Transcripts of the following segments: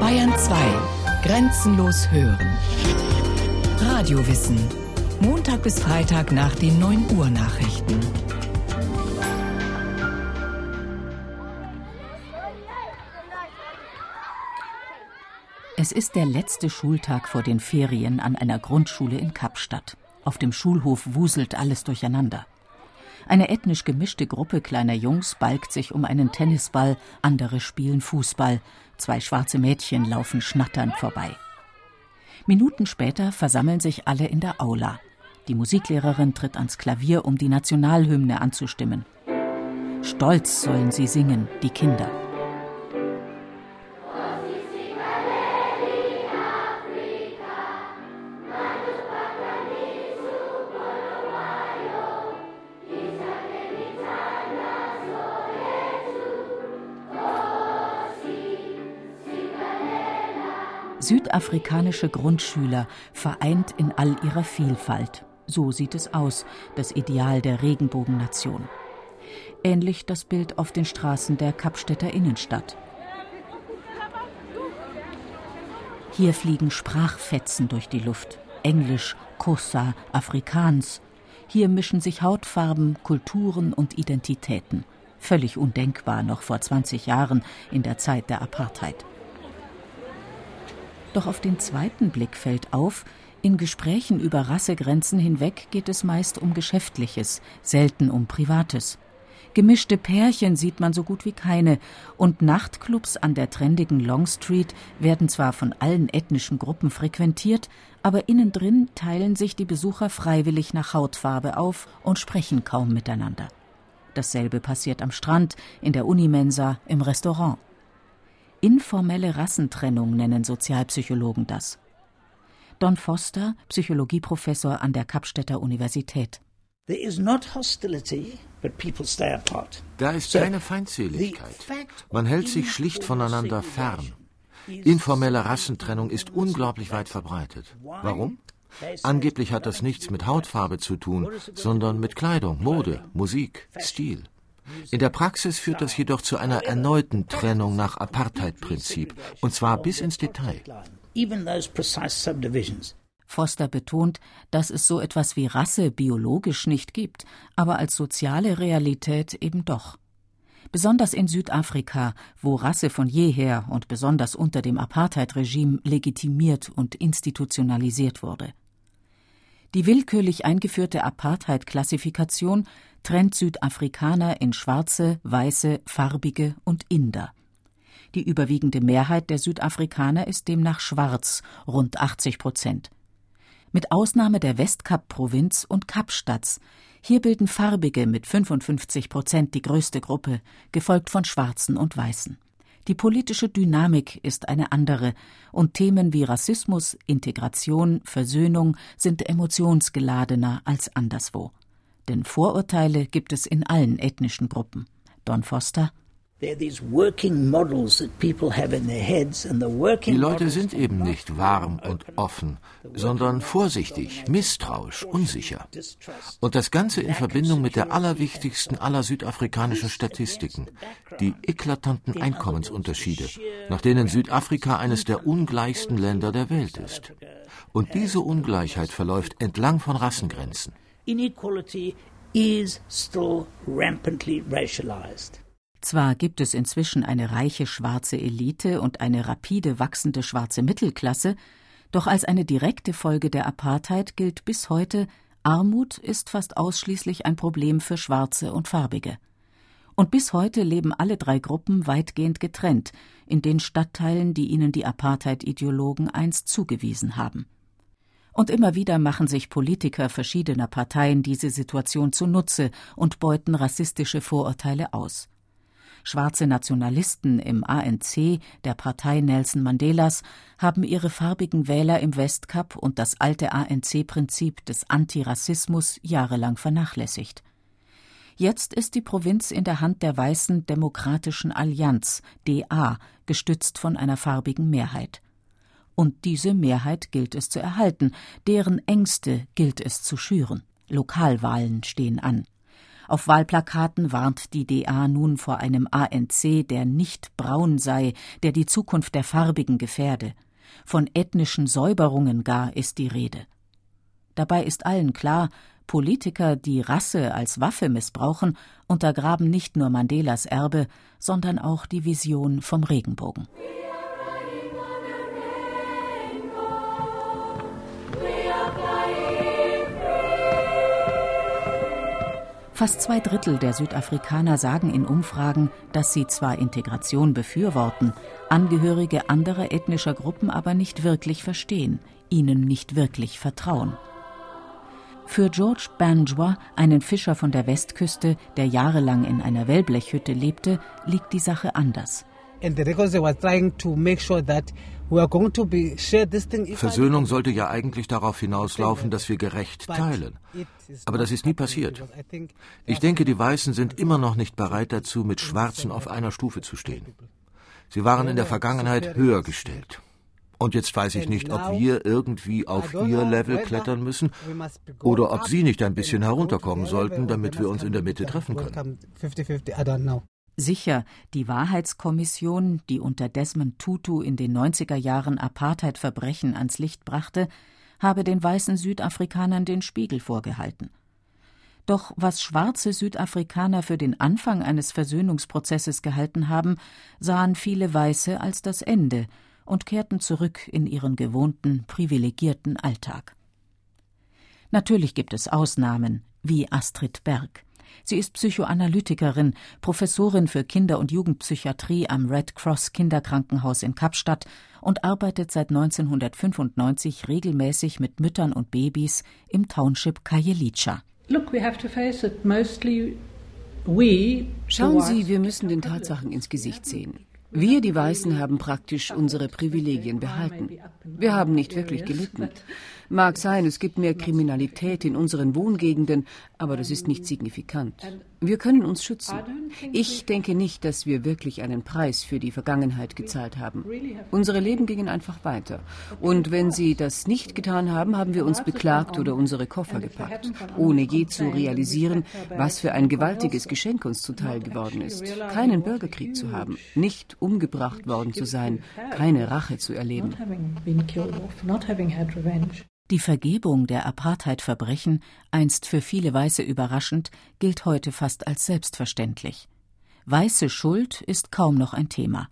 Bayern 2. Grenzenlos hören. Radiowissen. Montag bis Freitag nach den 9 Uhr Nachrichten. Es ist der letzte Schultag vor den Ferien an einer Grundschule in Kapstadt. Auf dem Schulhof wuselt alles durcheinander. Eine ethnisch gemischte Gruppe kleiner Jungs balgt sich um einen Tennisball, andere spielen Fußball, zwei schwarze Mädchen laufen schnatternd vorbei. Minuten später versammeln sich alle in der Aula. Die Musiklehrerin tritt ans Klavier, um die Nationalhymne anzustimmen. Stolz sollen sie singen, die Kinder. Südafrikanische Grundschüler vereint in all ihrer Vielfalt. So sieht es aus, das Ideal der Regenbogennation. Ähnlich das Bild auf den Straßen der Kapstädter Innenstadt. Hier fliegen Sprachfetzen durch die Luft. Englisch, Kosa, Afrikaans. Hier mischen sich Hautfarben, Kulturen und Identitäten. Völlig undenkbar noch vor 20 Jahren in der Zeit der Apartheid. Doch auf den zweiten Blick fällt auf, in Gesprächen über Rassegrenzen hinweg geht es meist um Geschäftliches, selten um Privates. Gemischte Pärchen sieht man so gut wie keine, und Nachtclubs an der trendigen Long Street werden zwar von allen ethnischen Gruppen frequentiert, aber innen drin teilen sich die Besucher freiwillig nach Hautfarbe auf und sprechen kaum miteinander. Dasselbe passiert am Strand, in der Unimensa, im Restaurant. Informelle Rassentrennung nennen Sozialpsychologen das. Don Foster, Psychologieprofessor an der Kapstädter Universität. Da ist keine Feindseligkeit. Man hält sich schlicht voneinander fern. Informelle Rassentrennung ist unglaublich weit verbreitet. Warum? Angeblich hat das nichts mit Hautfarbe zu tun, sondern mit Kleidung, Mode, Musik, Stil. In der Praxis führt das jedoch zu einer erneuten Trennung nach Apartheid-Prinzip, und zwar bis ins Detail. Foster betont, dass es so etwas wie Rasse biologisch nicht gibt, aber als soziale Realität eben doch. Besonders in Südafrika, wo Rasse von jeher und besonders unter dem Apartheid-Regime legitimiert und institutionalisiert wurde. Die willkürlich eingeführte Apartheid-Klassifikation trennt Südafrikaner in Schwarze, Weiße, Farbige und Inder. Die überwiegende Mehrheit der Südafrikaner ist demnach schwarz, rund 80 Prozent. Mit Ausnahme der Westkap-Provinz und Kapstadts. Hier bilden Farbige mit 55 Prozent die größte Gruppe, gefolgt von Schwarzen und Weißen. Die politische Dynamik ist eine andere, und Themen wie Rassismus, Integration, Versöhnung sind emotionsgeladener als anderswo. Denn Vorurteile gibt es in allen ethnischen Gruppen. Don Foster die Leute sind eben nicht warm und offen, sondern vorsichtig, misstrauisch, unsicher. Und das Ganze in Verbindung mit der allerwichtigsten aller südafrikanischen Statistiken, die eklatanten Einkommensunterschiede, nach denen Südafrika eines der ungleichsten Länder der Welt ist. Und diese Ungleichheit verläuft entlang von Rassengrenzen inequality is still rampantly racialized. Zwar gibt es inzwischen eine reiche schwarze Elite und eine rapide wachsende schwarze Mittelklasse, doch als eine direkte Folge der Apartheid gilt bis heute, Armut ist fast ausschließlich ein Problem für Schwarze und Farbige. Und bis heute leben alle drei Gruppen weitgehend getrennt in den Stadtteilen, die ihnen die Apartheid-Ideologen einst zugewiesen haben. Und immer wieder machen sich Politiker verschiedener Parteien diese Situation zunutze und beuten rassistische Vorurteile aus. Schwarze Nationalisten im ANC, der Partei Nelson Mandelas, haben ihre farbigen Wähler im Westkap und das alte ANC-Prinzip des Antirassismus jahrelang vernachlässigt. Jetzt ist die Provinz in der Hand der Weißen Demokratischen Allianz, DA, gestützt von einer farbigen Mehrheit. Und diese Mehrheit gilt es zu erhalten, deren Ängste gilt es zu schüren. Lokalwahlen stehen an. Auf Wahlplakaten warnt die DA nun vor einem ANC, der nicht braun sei, der die Zukunft der Farbigen gefährde. Von ethnischen Säuberungen gar ist die Rede. Dabei ist allen klar, Politiker, die Rasse als Waffe missbrauchen, untergraben nicht nur Mandelas Erbe, sondern auch die Vision vom Regenbogen. Fast zwei Drittel der Südafrikaner sagen in Umfragen, dass sie zwar Integration befürworten, Angehörige anderer ethnischer Gruppen aber nicht wirklich verstehen, ihnen nicht wirklich vertrauen. Für George Banjois, einen Fischer von der Westküste, der jahrelang in einer Wellblechhütte lebte, liegt die Sache anders. Versöhnung sollte ja eigentlich darauf hinauslaufen, dass wir gerecht teilen. Aber das ist nie passiert. Ich denke, die Weißen sind immer noch nicht bereit dazu, mit Schwarzen auf einer Stufe zu stehen. Sie waren in der Vergangenheit höher gestellt. Und jetzt weiß ich nicht, ob wir irgendwie auf ihr Level klettern müssen oder ob sie nicht ein bisschen herunterkommen sollten, damit wir uns in der Mitte treffen können. Sicher, die Wahrheitskommission, die unter Desmond Tutu in den 90er Jahren Apartheidverbrechen ans Licht brachte, habe den weißen Südafrikanern den Spiegel vorgehalten. Doch was schwarze Südafrikaner für den Anfang eines Versöhnungsprozesses gehalten haben, sahen viele Weiße als das Ende und kehrten zurück in ihren gewohnten, privilegierten Alltag. Natürlich gibt es Ausnahmen, wie Astrid Berg. Sie ist Psychoanalytikerin, Professorin für Kinder- und Jugendpsychiatrie am Red Cross Kinderkrankenhaus in Kapstadt und arbeitet seit 1995 regelmäßig mit Müttern und Babys im Township Kajelica. Schauen Sie, wir müssen den Tatsachen ins Gesicht sehen. Wir, die Weißen, haben praktisch unsere Privilegien behalten. Wir haben nicht wirklich gelitten. Mag sein, es gibt mehr Kriminalität in unseren Wohngegenden, aber das ist nicht signifikant. Wir können uns schützen. Ich denke nicht, dass wir wirklich einen Preis für die Vergangenheit gezahlt haben. Unsere Leben gingen einfach weiter. Und wenn sie das nicht getan haben, haben wir uns beklagt oder unsere Koffer gepackt, ohne je zu realisieren, was für ein gewaltiges Geschenk uns zuteil geworden ist. Keinen Bürgerkrieg zu haben, nicht umgebracht worden zu sein, keine Rache zu erleben. Die Vergebung der Apartheid-Verbrechen, einst für viele Weiße überraschend, gilt heute fast als selbstverständlich. Weiße Schuld ist kaum noch ein Thema.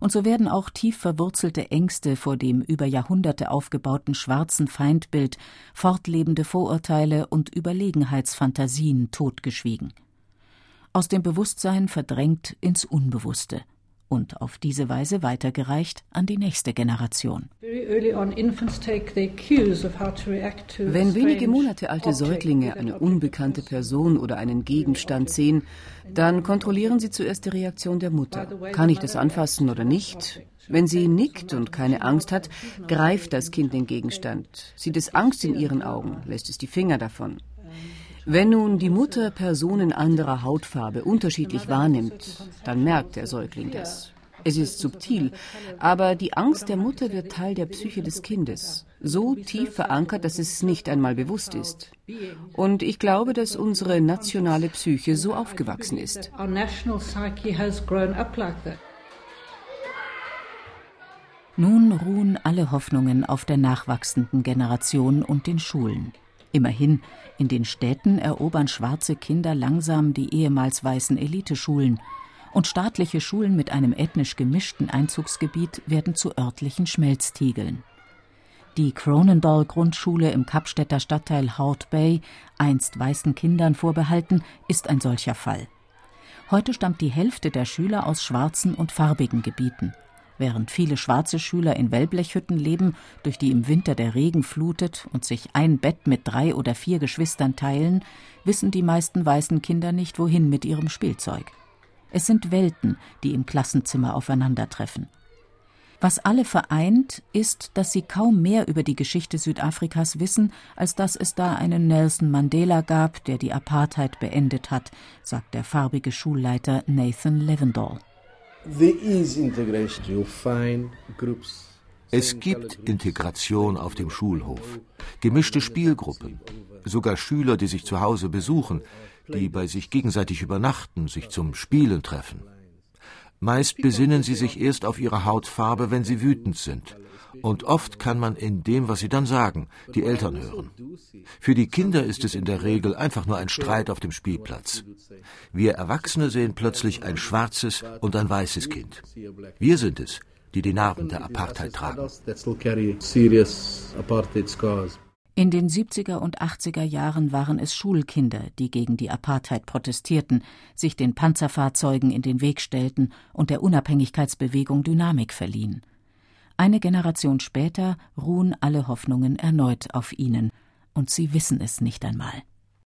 Und so werden auch tief verwurzelte Ängste vor dem über Jahrhunderte aufgebauten schwarzen Feindbild, fortlebende Vorurteile und Überlegenheitsfantasien totgeschwiegen. Aus dem Bewusstsein verdrängt ins Unbewusste und auf diese Weise weitergereicht an die nächste Generation. Wenn wenige Monate alte Säuglinge eine unbekannte Person oder einen Gegenstand sehen, dann kontrollieren sie zuerst die Reaktion der Mutter. Kann ich das anfassen oder nicht? Wenn sie nickt und keine Angst hat, greift das Kind den Gegenstand. Sieht es Angst in ihren Augen, lässt es die Finger davon. Wenn nun die Mutter Personen anderer Hautfarbe unterschiedlich wahrnimmt, dann merkt der Säugling das. Es ist subtil, aber die Angst der Mutter wird Teil der Psyche des Kindes, so tief verankert, dass es nicht einmal bewusst ist. Und ich glaube, dass unsere nationale Psyche so aufgewachsen ist. Nun ruhen alle Hoffnungen auf der nachwachsenden Generation und den Schulen. Immerhin, in den Städten erobern schwarze Kinder langsam die ehemals weißen Eliteschulen, und staatliche Schulen mit einem ethnisch gemischten Einzugsgebiet werden zu örtlichen Schmelztiegeln. Die Cronenball Grundschule im Kapstädter Stadtteil Hout Bay, einst weißen Kindern vorbehalten, ist ein solcher Fall. Heute stammt die Hälfte der Schüler aus schwarzen und farbigen Gebieten. Während viele schwarze Schüler in Wellblechhütten leben, durch die im Winter der Regen flutet und sich ein Bett mit drei oder vier Geschwistern teilen, wissen die meisten weißen Kinder nicht, wohin mit ihrem Spielzeug. Es sind Welten, die im Klassenzimmer aufeinandertreffen. Was alle vereint, ist, dass sie kaum mehr über die Geschichte Südafrikas wissen, als dass es da einen Nelson Mandela gab, der die Apartheid beendet hat, sagt der farbige Schulleiter Nathan Levendahl. Es gibt Integration auf dem Schulhof, gemischte Spielgruppen, sogar Schüler, die sich zu Hause besuchen. die bei sich gegenseitig übernachten, sich zum Spielen treffen. Meist besinnen sie sich erst auf ihre Hautfarbe, wenn sie wütend sind. Und oft kann man in dem, was sie dann sagen, die Eltern hören. Für die Kinder ist es in der Regel einfach nur ein Streit auf dem Spielplatz. Wir Erwachsene sehen plötzlich ein schwarzes und ein weißes Kind. Wir sind es, die die Narben der Apartheid tragen. In den 70er und 80er Jahren waren es Schulkinder, die gegen die Apartheid protestierten, sich den Panzerfahrzeugen in den Weg stellten und der Unabhängigkeitsbewegung Dynamik verliehen. Eine Generation später ruhen alle Hoffnungen erneut auf ihnen, und sie wissen es nicht einmal.